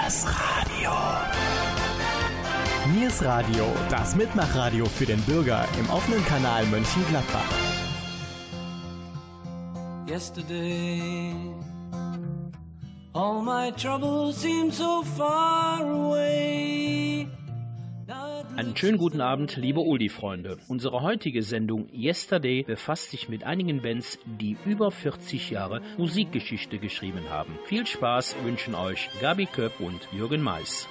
Niers Radio. Niers Radio, das Mitmachradio für den Bürger im offenen Kanal Mönchengladbach. Yesterday, all my troubles seem so far away. Einen schönen guten Abend, liebe Oldie-Freunde. Unsere heutige Sendung Yesterday befasst sich mit einigen Bands, die über 40 Jahre Musikgeschichte geschrieben haben. Viel Spaß wünschen euch Gabi Köpp und Jürgen Mais.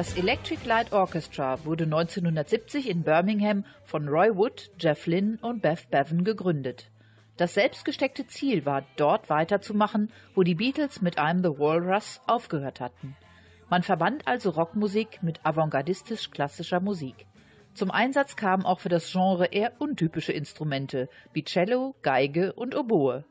Das Electric Light Orchestra wurde 1970 in Birmingham von Roy Wood, Jeff Lynne und Beth Bevan gegründet. Das selbstgesteckte Ziel war, dort weiterzumachen, wo die Beatles mit I'm the Walrus aufgehört hatten. Man verband also Rockmusik mit avantgardistisch-klassischer Musik. Zum Einsatz kamen auch für das Genre eher untypische Instrumente wie Cello, Geige und Oboe.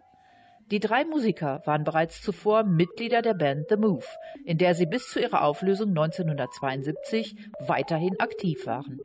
Die drei Musiker waren bereits zuvor Mitglieder der Band The Move, in der sie bis zu ihrer Auflösung 1972 weiterhin aktiv waren.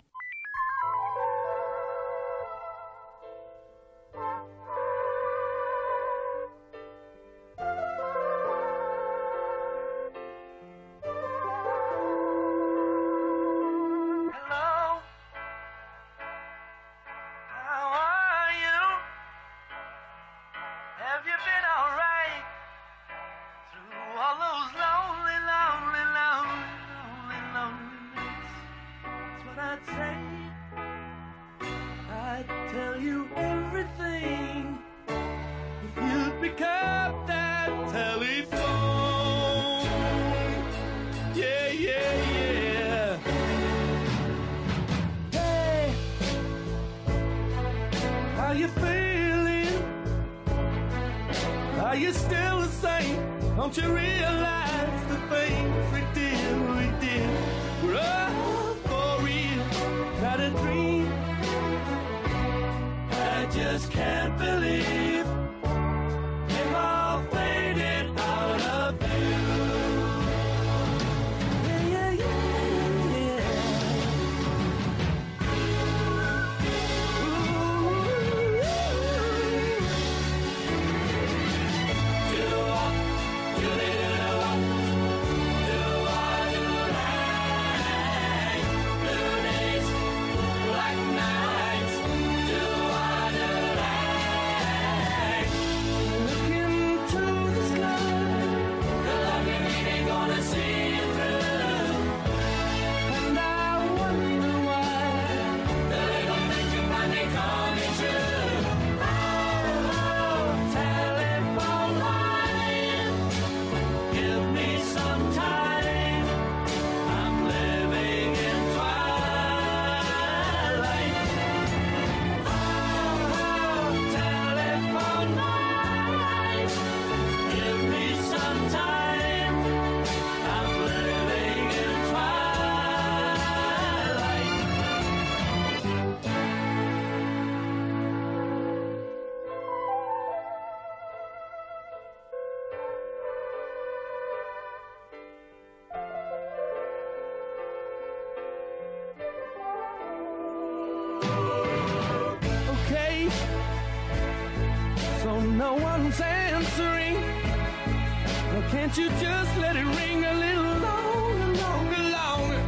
You just let it ring a little longer, longer, longer?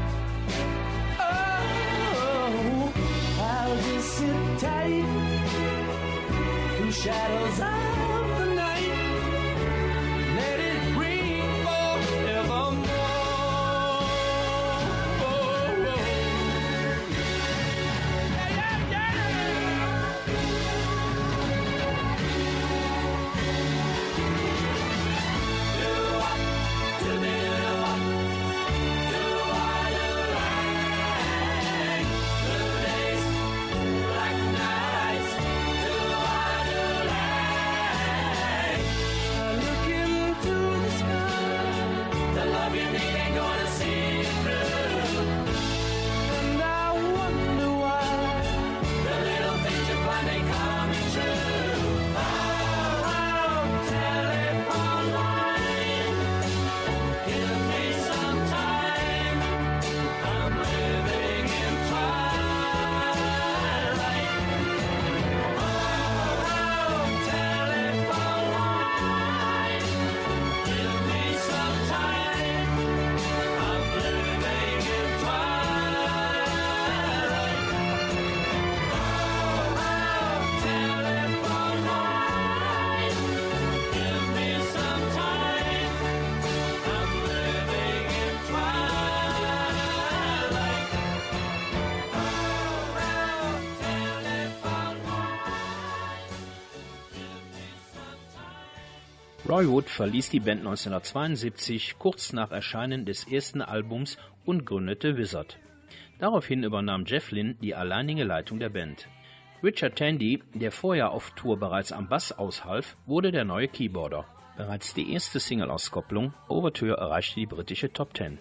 Oh, I'll just sit tight through shadows of Roy Wood verließ die Band 1972 kurz nach Erscheinen des ersten Albums und gründete Wizard. Daraufhin übernahm Jeff Lynne die alleinige Leitung der Band. Richard Tandy, der vorher auf Tour bereits am Bass aushalf, wurde der neue Keyboarder. Bereits die erste Single-Auskopplung Overture erreichte die britische Top 10.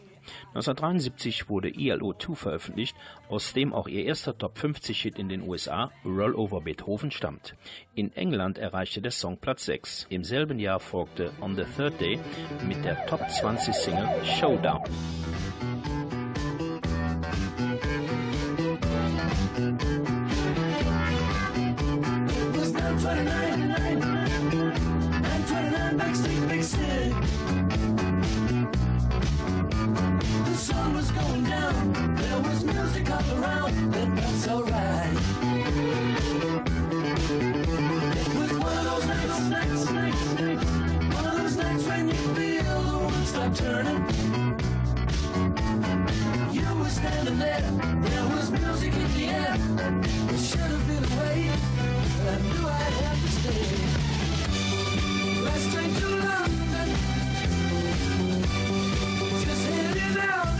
1973 wurde ELO 2 veröffentlicht, aus dem auch ihr erster Top 50 Hit in den USA, Roll Over Beethoven, stammt. In England erreichte der Song Platz 6. Im selben Jahr folgte On the Third Day mit der Top 20 Single Showdown. It was 929, 929 backstage, there was music all around, and that's alright. It was one of those nights, one of those nights when you feel the world stop turning. You were standing there, there was music in the air. It should have been away, but I knew I'd to stay. Last train to London, just heading out.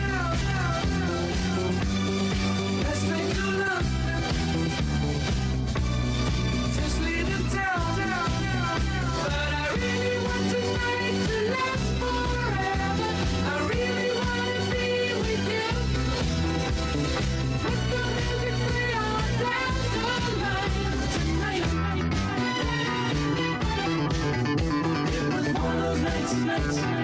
night.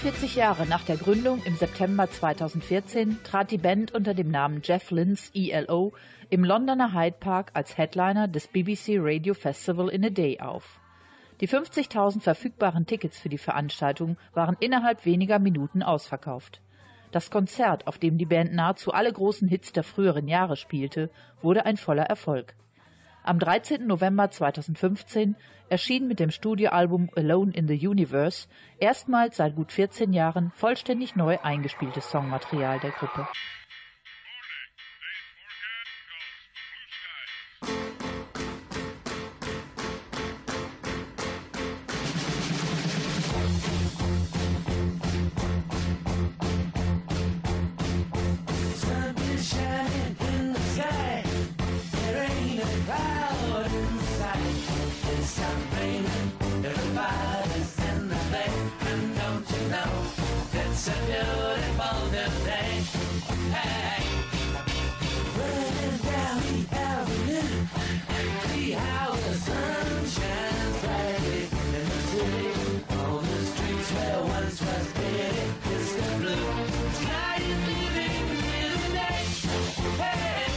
44 Jahre nach der Gründung im September 2014 trat die Band unter dem Namen Jeff Lynne's ELO im Londoner Hyde Park als Headliner des BBC Radio Festival in a Day auf. Die 50.000 verfügbaren Tickets für die Veranstaltung waren innerhalb weniger Minuten ausverkauft. Das Konzert, auf dem die Band nahezu alle großen Hits der früheren Jahre spielte, wurde ein voller Erfolg. Am 13. November 2015 erschien mit dem Studioalbum Alone in the Universe erstmals seit gut 14 Jahren vollständig neu eingespieltes Songmaterial der Gruppe. It's a beautiful new day. Hey, running down the avenue. See how the sun shines brightly in the city. On the streets where once was pretty, it's the blue sky is living in the day. Hey.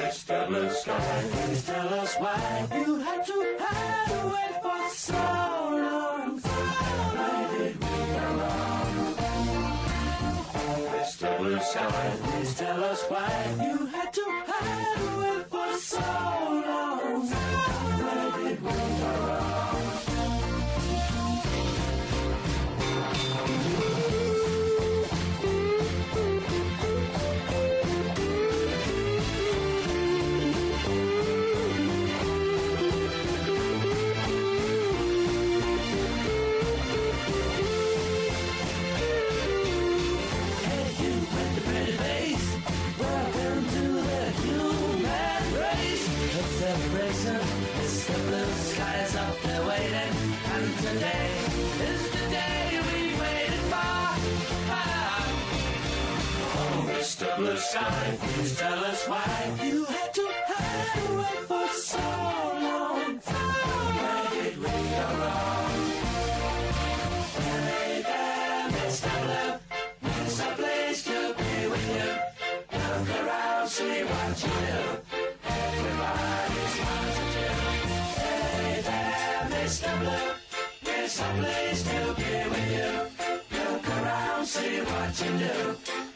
Mr. Blue Sky, please tell us why you had to hide away for so please tell us why you had to hide away for so long. Why did we go Blue Sky, please tell us why you had to hide away for so long. Where did we go wrong? Hey there, Mr. Blue. It's a place to be with you. Look around, see what you do. Everybody's to. Hey there, Mr. Blue. It's a place to be with you. Look around, see what you do.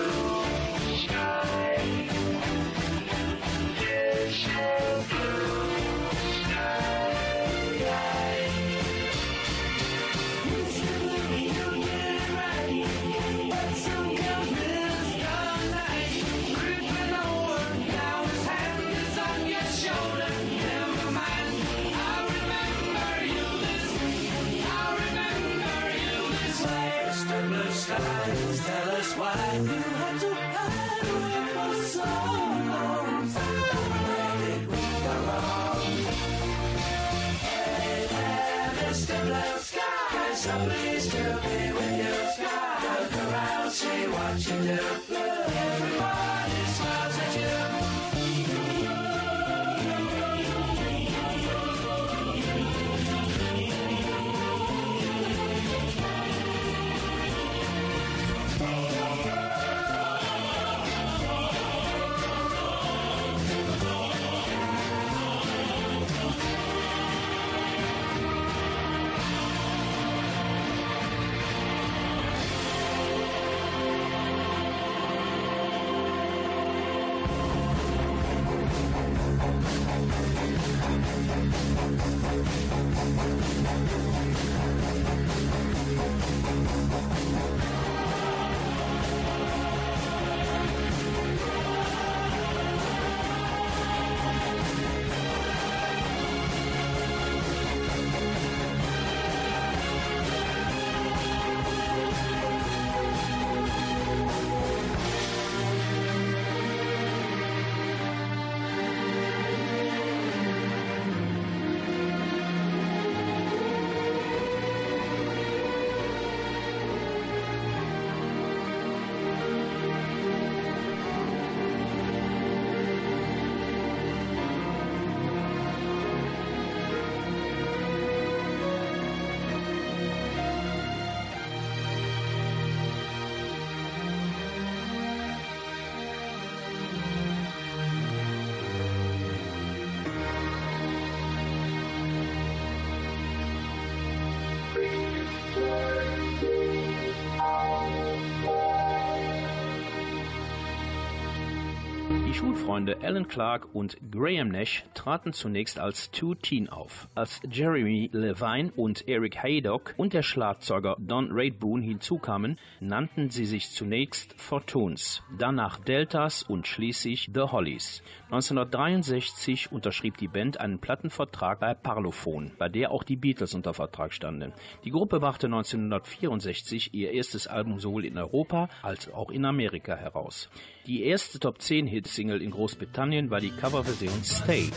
Freunde Alan Clark und Graham Nash traten zunächst als Two Teen auf, als Jeremy Levine und Eric Haydock und der Schlagzeuger Don Raidboon hinzukamen, nannten sie sich zunächst Fortunes, danach Deltas und schließlich The Hollies. 1963 unterschrieb die Band einen Plattenvertrag bei Parlophone, bei der auch die Beatles unter Vertrag standen. Die Gruppe brachte 1964 ihr erstes Album sowohl in Europa als auch in Amerika heraus. Die erste Top 10 Hit-Single in Großbritannien war die Coverversion Stay.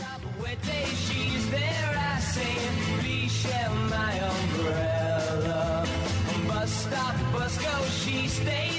stop, bus go, she stays.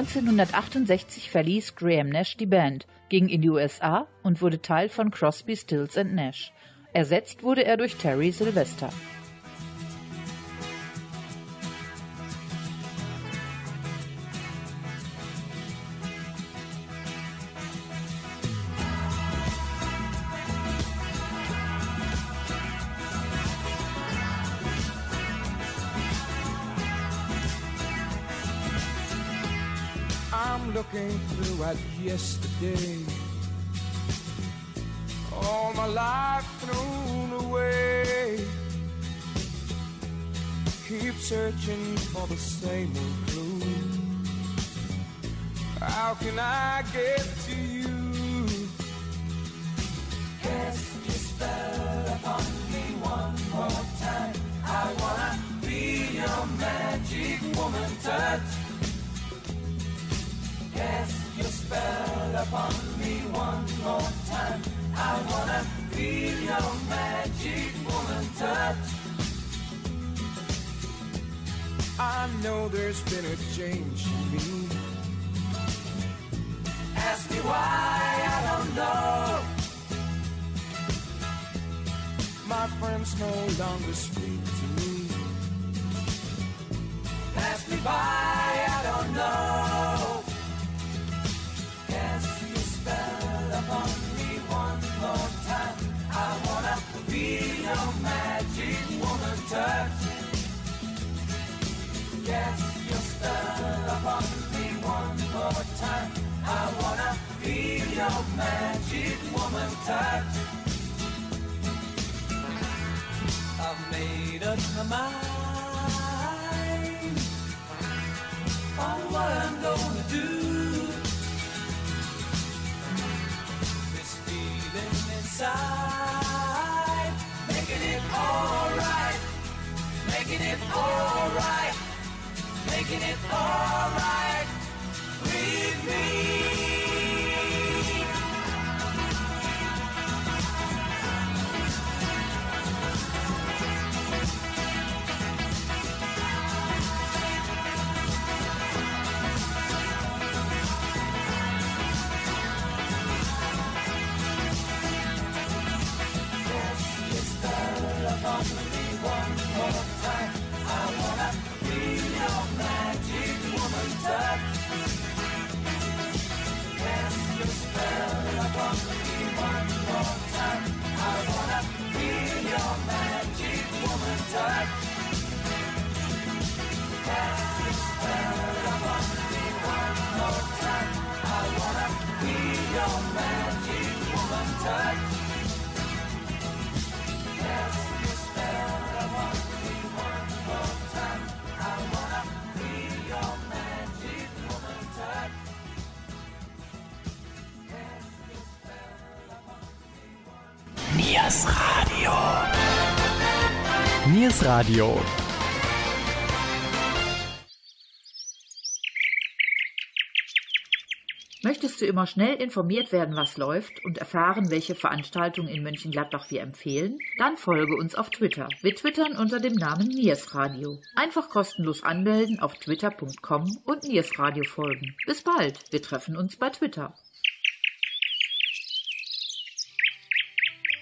1968 verließ Graham Nash die Band, ging in die USA und wurde Teil von Crosby, Stills Nash. Ersetzt wurde er durch Terry Sylvester. I'm looking through at yesterday. All my life thrown away. Keep searching for the same old clue. How can I get to you? Cast your spell upon me one more time. I wanna be your magic woman touch. Cast your spell upon me one more time. I wanna feel your magic woman touch. I know there's been a change in me. Ask me why, I don't know. My friends no longer speak to me. Pass me by, your magic woman touch. Cast your spell upon me one more time. I wanna feel your magic woman touch. I've made up my mind on what I'm gonna do. This feeling inside, making it alright, making it alright Magic woman touch. Niers Radio. Niers Radio. Möchtest du immer schnell informiert werden, was läuft und erfahren, welche Veranstaltungen in Mönchengladbach wir empfehlen? Dann folge uns auf Twitter. Wir twittern unter dem Namen Niers Radio. Einfach kostenlos anmelden auf twitter.com und Niers Radio folgen. Bis bald. Wir treffen uns bei Twitter.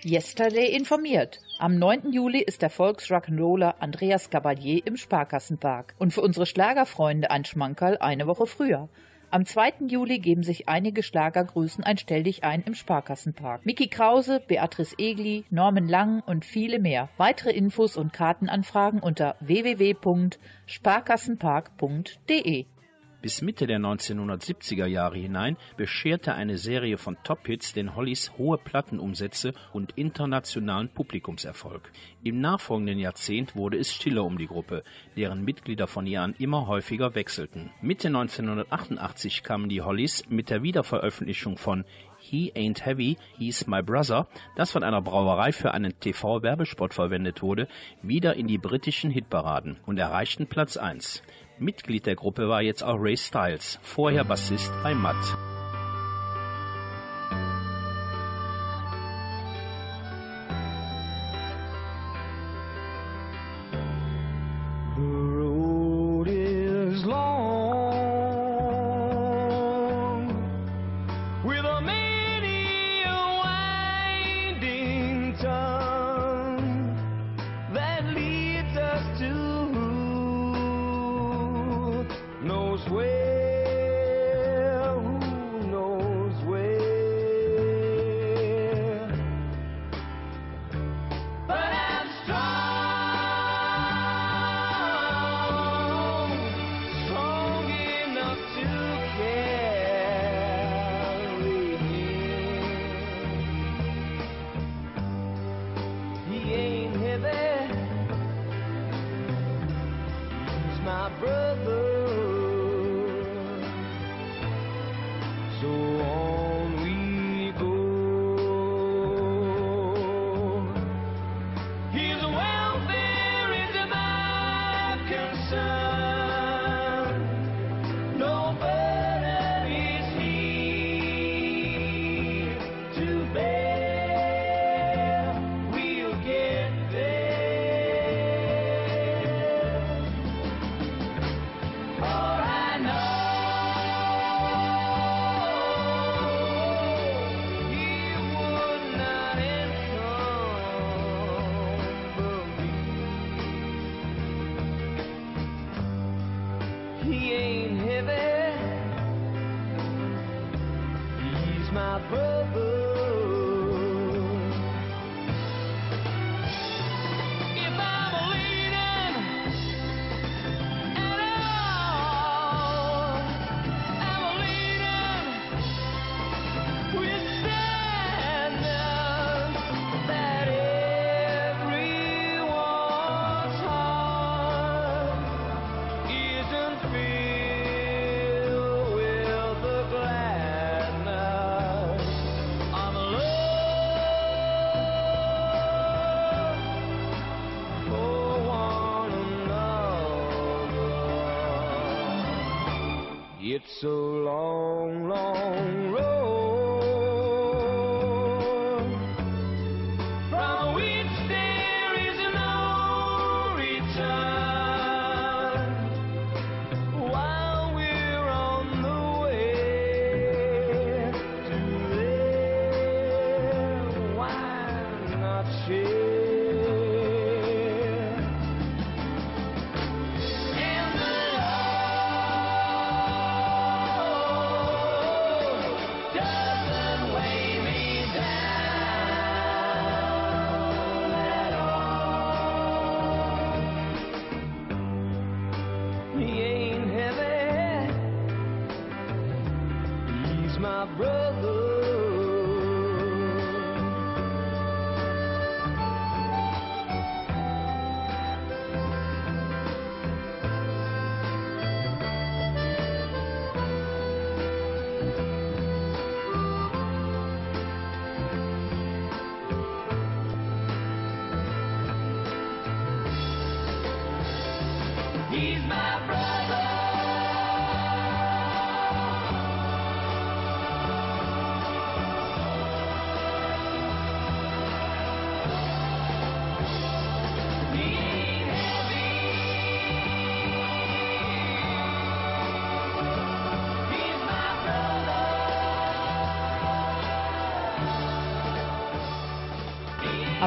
Yesterday informiert. Am 9. Juli ist der Volksrock'n'Roller Andreas Gabalier im Sparkassenpark und für unsere Schlagerfreunde ein Schmankerl eine Woche früher. Am 2. Juli geben sich einige Schlagergrößen ein Stell dich ein im Sparkassenpark. Miki Krause, Beatrice Egli, Norman Lang und viele mehr. Weitere Infos und Kartenanfragen unter www.sparkassenpark.de. Bis Mitte der 1970er Jahre hinein bescherte eine Serie von Top-Hits den Hollies hohe Plattenumsätze und internationalen Publikumserfolg. Im nachfolgenden Jahrzehnt wurde es stiller um die Gruppe, deren Mitglieder von ihr an immer häufiger wechselten. Mitte 1988 kamen die Hollies mit der Wiederveröffentlichung von He Ain't Heavy, He's My Brother, das von einer Brauerei für einen TV-Werbespot verwendet wurde, wieder in die britischen Hitparaden und erreichten Platz 1. Mitglied der Gruppe war jetzt auch Ray Styles, vorher Bassist bei Matt.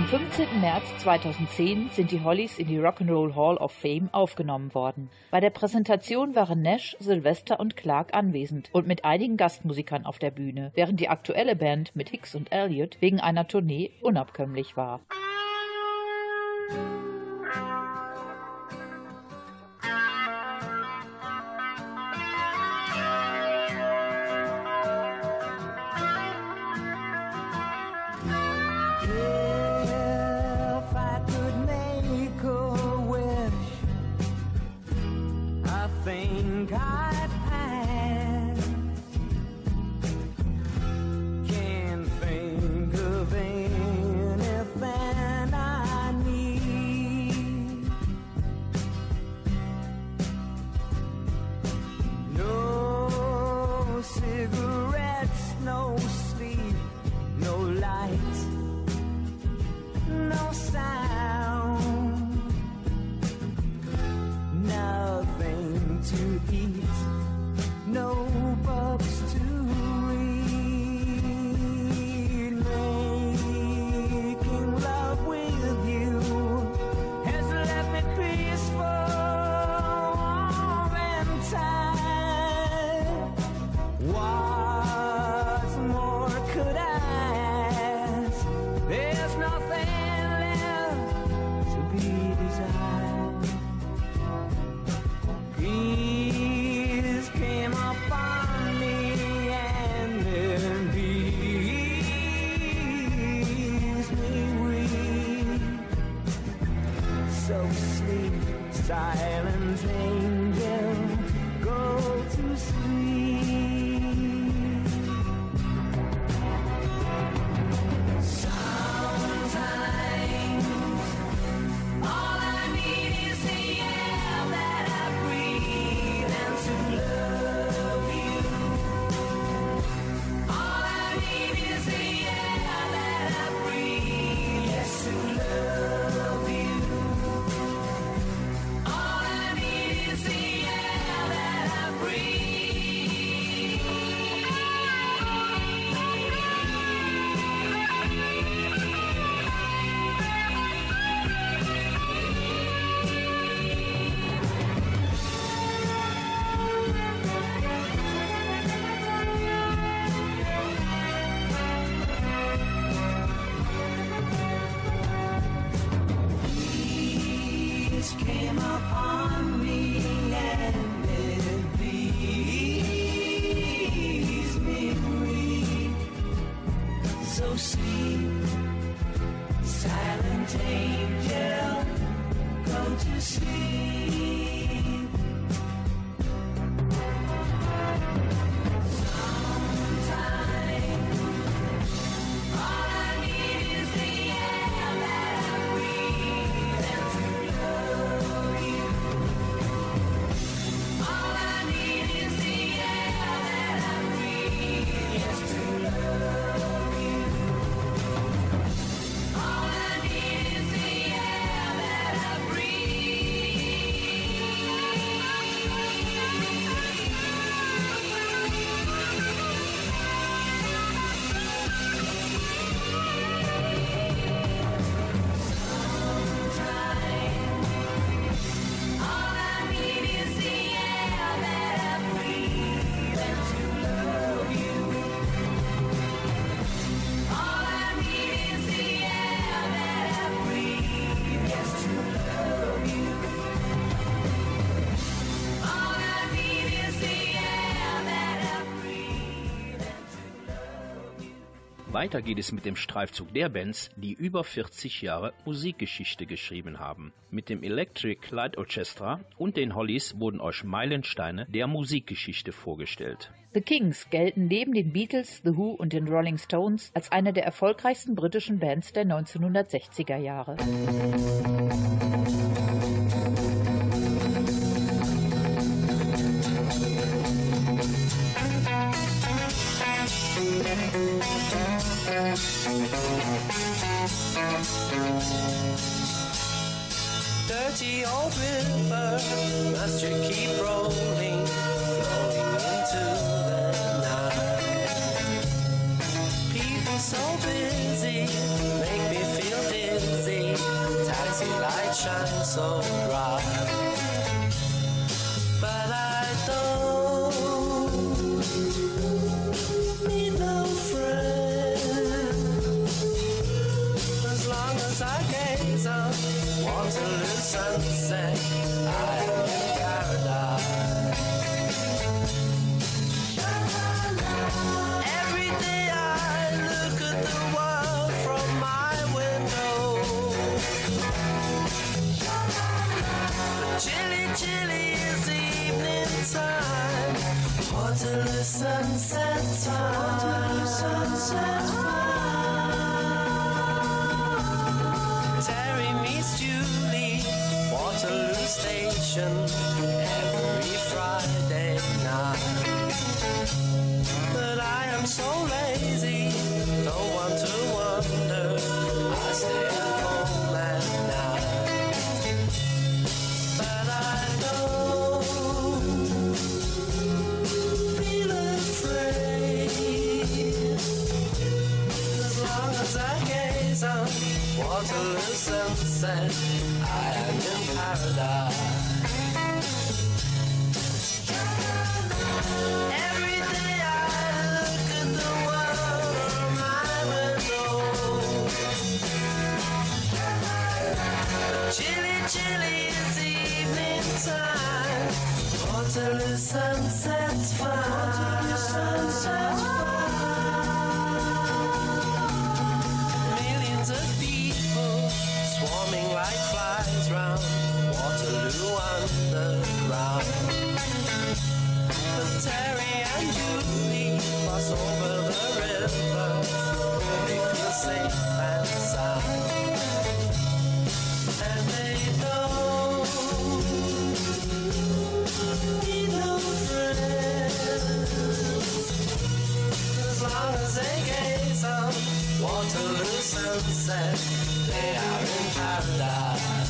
Am 15. März 2010 sind die Hollies in die Rock'n'Roll Hall of Fame aufgenommen worden. Bei der Präsentation waren Nash, Sylvester und Clark anwesend und mit einigen Gastmusikern auf der Bühne, während die aktuelle Band mit Hicks und Elliott wegen einer Tournee unabkömmlich war. Weiter geht es mit dem Streifzug der Bands, die über 40 Jahre Musikgeschichte geschrieben haben. Mit dem Electric Light Orchestra und den Hollies wurden euch Meilensteine der Musikgeschichte vorgestellt. The Kings gelten neben den Beatles, The Who und den Rolling Stones als eine der erfolgreichsten britischen Bands der 1960er Jahre. Musik Dirty old river, must you keep rolling, flowing into the night? People so busy, make me feel dizzy. Taxi light shines so Terry meets Julie, Waterloo Station. sunsets to the sunset, they are in paradise.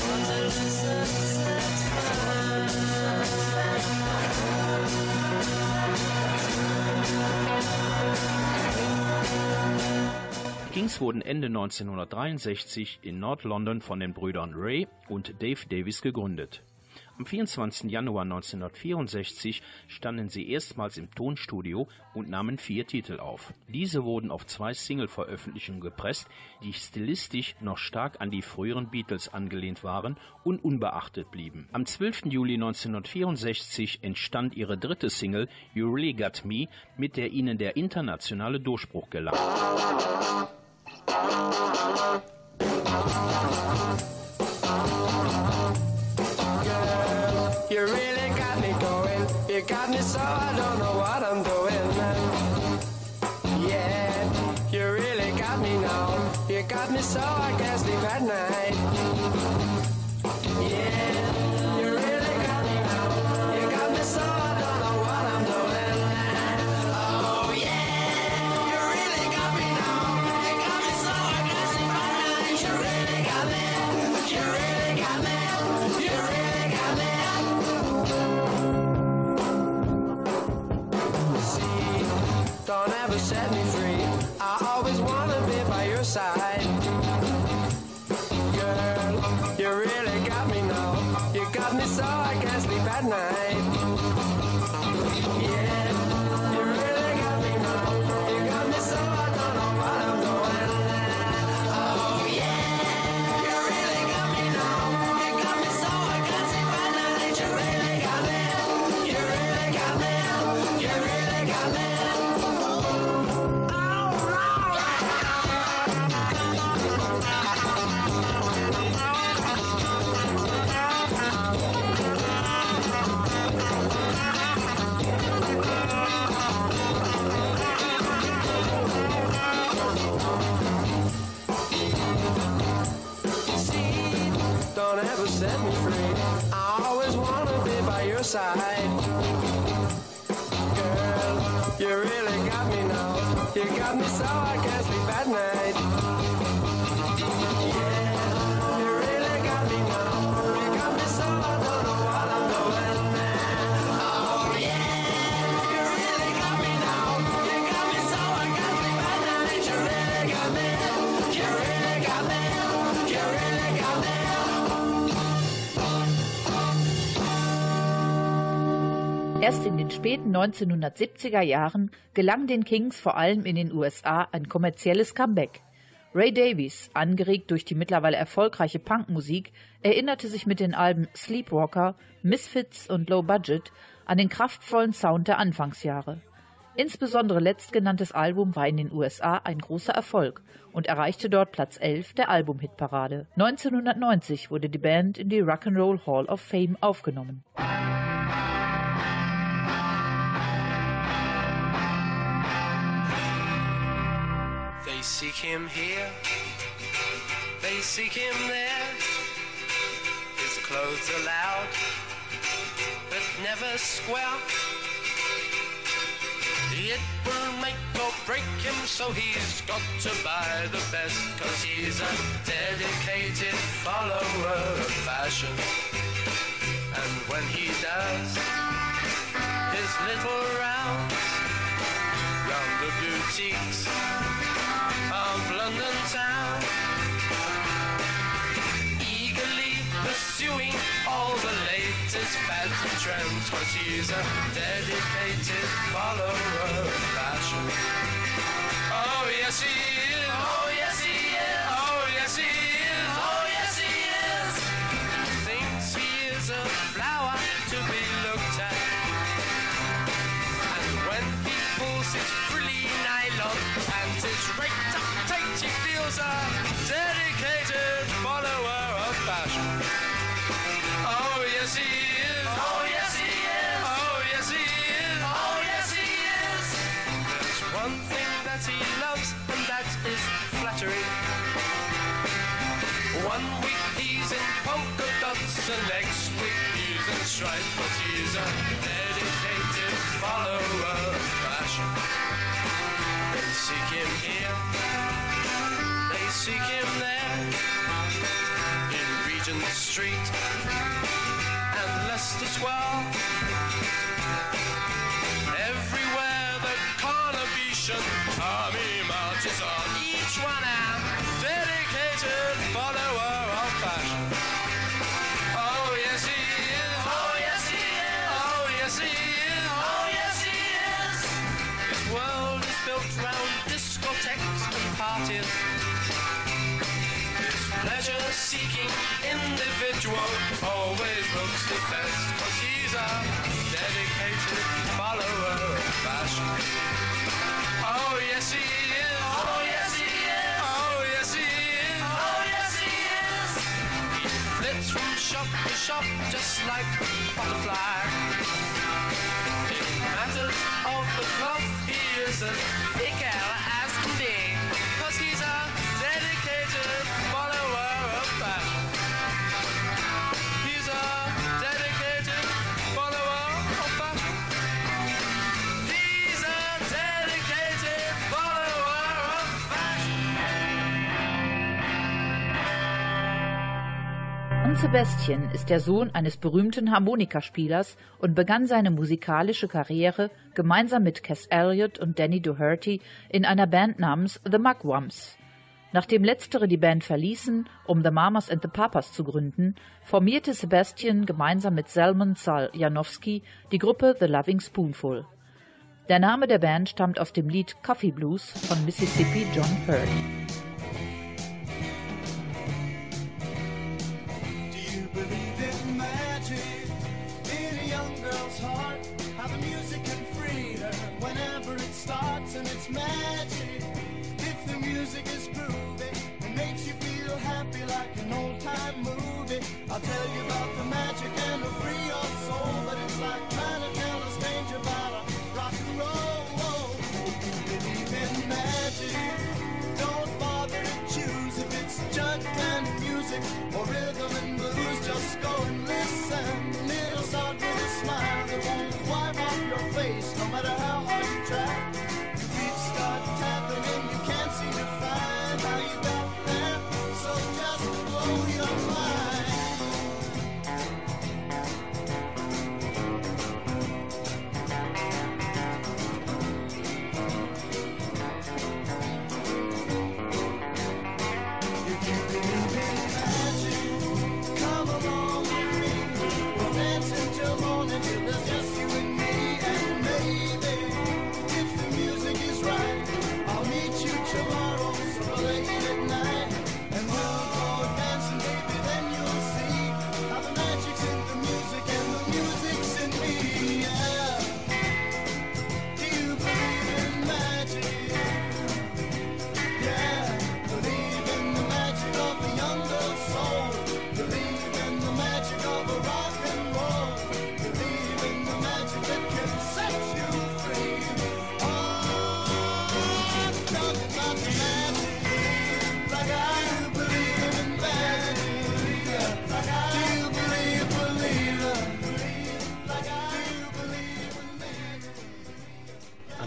To the sunset. Songs wurden Ende 1963 in Nord-London von den Brüdern Ray und Dave Davis gegründet. Am 24. Januar 1964 standen sie erstmals im Tonstudio und nahmen vier Titel auf. Diese wurden auf zwei Single-Veröffentlichungen gepresst, die stilistisch noch stark an die früheren Beatles angelehnt waren und unbeachtet blieben. Am 12. Juli 1964 entstand ihre dritte Single You Really Got Me, mit der ihnen der internationale Durchbruch gelang. You really got me going. You got me so I don't know what I'm doing. Yeah, you really got me now. You got me so I can't sleep at night. Side. Girl, you really got me now. You got me so I can't sleep at night. Girl, you really got me now. You got me so I can't sleep at night. Späten 1970er Jahren gelang den Kings vor allem in den USA ein kommerzielles Comeback. Ray Davies, angeregt durch die mittlerweile erfolgreiche Punkmusik, erinnerte sich mit den Alben Sleepwalker, Misfits und Low Budget an den kraftvollen Sound der Anfangsjahre. Insbesondere letztgenanntes Album war in den USA ein großer Erfolg und erreichte dort Platz 11 der Albumhitparade. 1990 wurde die Band in die Rock'n'Roll Hall of Fame aufgenommen. Him here, they seek him there. His clothes are loud, but never square. It will make or break him, so he's got to buy the best, cause he's a dedicated follower of fashion. And when he does his little rounds round the boutiques of London town. Eagerly pursuing all the latest fads and trends, cause he's a dedicated follower of fashion. Oh, yes, he is. Seek him there, in Regent Street and Leicester Square. Pleasure-seeking individual always looks his best because he's a dedicated follower of fashion. Oh yes he is. Oh yes he is. Oh yes he is. Oh yes he is. He flits from shop to shop just like a butterfly. In matters of the cloth, he is as Sebastian ist der Sohn eines berühmten Harmonikaspielers und begann seine musikalische Karriere gemeinsam mit Cass Elliot und Danny Doherty in einer Band namens The Mugwumps. Nachdem letztere die Band verließen, um The Mamas and the Papas zu gründen, formierte Sebastian gemeinsam mit Salmon Sal Janowski die Gruppe The Loving Spoonful. Der Name der Band stammt aus dem Lied Coffee Blues von Mississippi John Hurt. Believe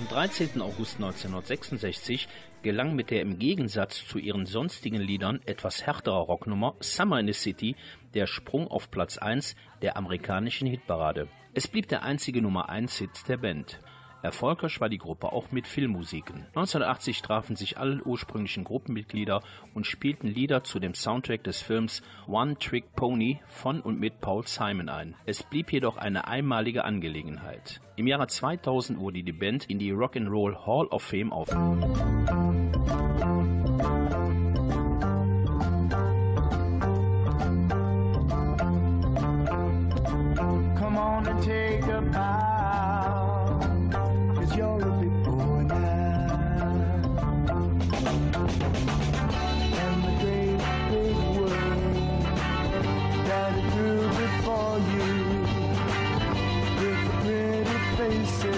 Am 13. August 1966 gelang mit der im Gegensatz zu ihren sonstigen Liedern etwas härterer Rocknummer Summer in the City der Sprung auf Platz 1 der amerikanischen Hitparade. Es blieb der einzige Nummer 1 Hit der Band. Erfolgreich war die Gruppe auch mit Filmmusiken. 1980 trafen sich alle ursprünglichen Gruppenmitglieder und spielten Lieder zu dem Soundtrack des Films One Trick Pony von und mit Paul Simon ein. Es blieb jedoch eine einmalige Angelegenheit. Im Jahre 2000 wurde die Band in die Rock'n'Roll Hall of Fame aufgenommen. Take a bow, cause you're a big boy now. And the great big world that is through before you, with the pretty faces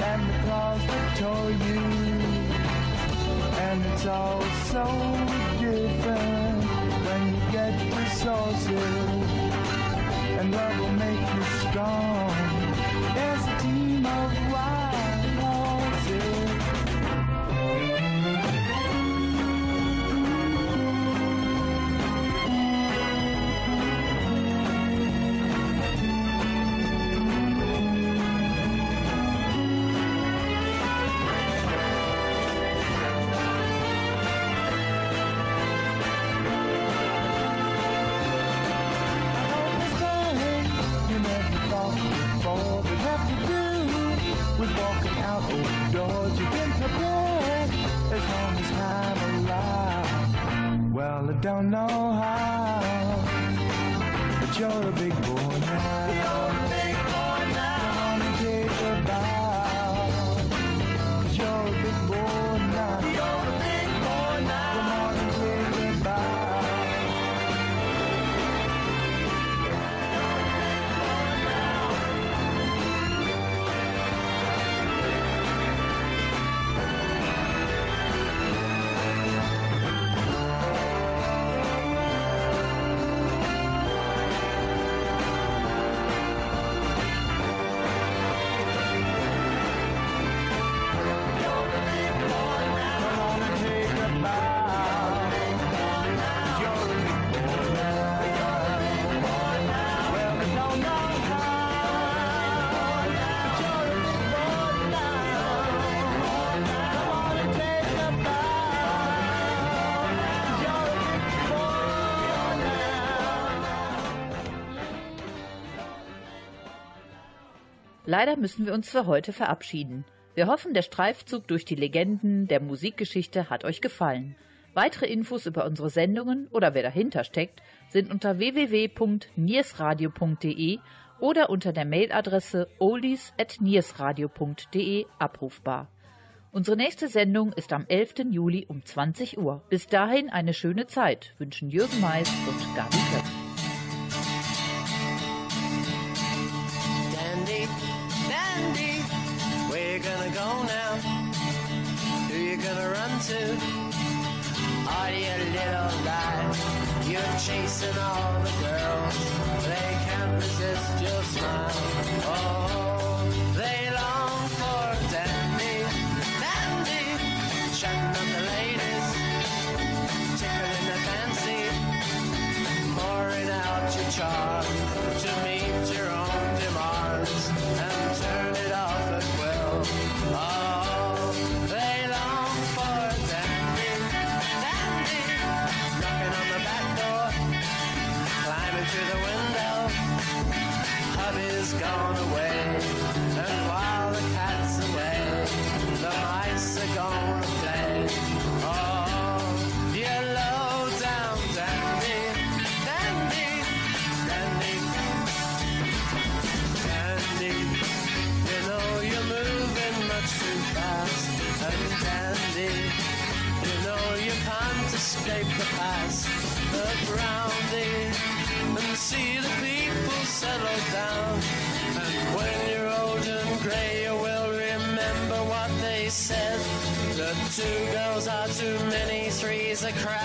and the claws that tore you. And it's all so different when you get resources and love will make you strong moment. out outdoors. You've to prepared as long as I'm alive. Well, I don't know how, but you're a big boy. Leider müssen wir uns für heute verabschieden. Wir hoffen, der Streifzug durch die Legenden der Musikgeschichte hat euch gefallen. Weitere Infos über unsere Sendungen oder wer dahinter steckt, sind unter www.niersradio.de oder unter der Mailadresse olis.niersradio.de abrufbar. Unsere nächste Sendung ist am 11. Juli um 20 Uhr. Bis dahin eine schöne Zeit wünschen Jürgen Mais und Gabi Köpf. into all your little lies. You're chasing all the girls, they can't resist your smile. Two girls are too many, three's a crowd.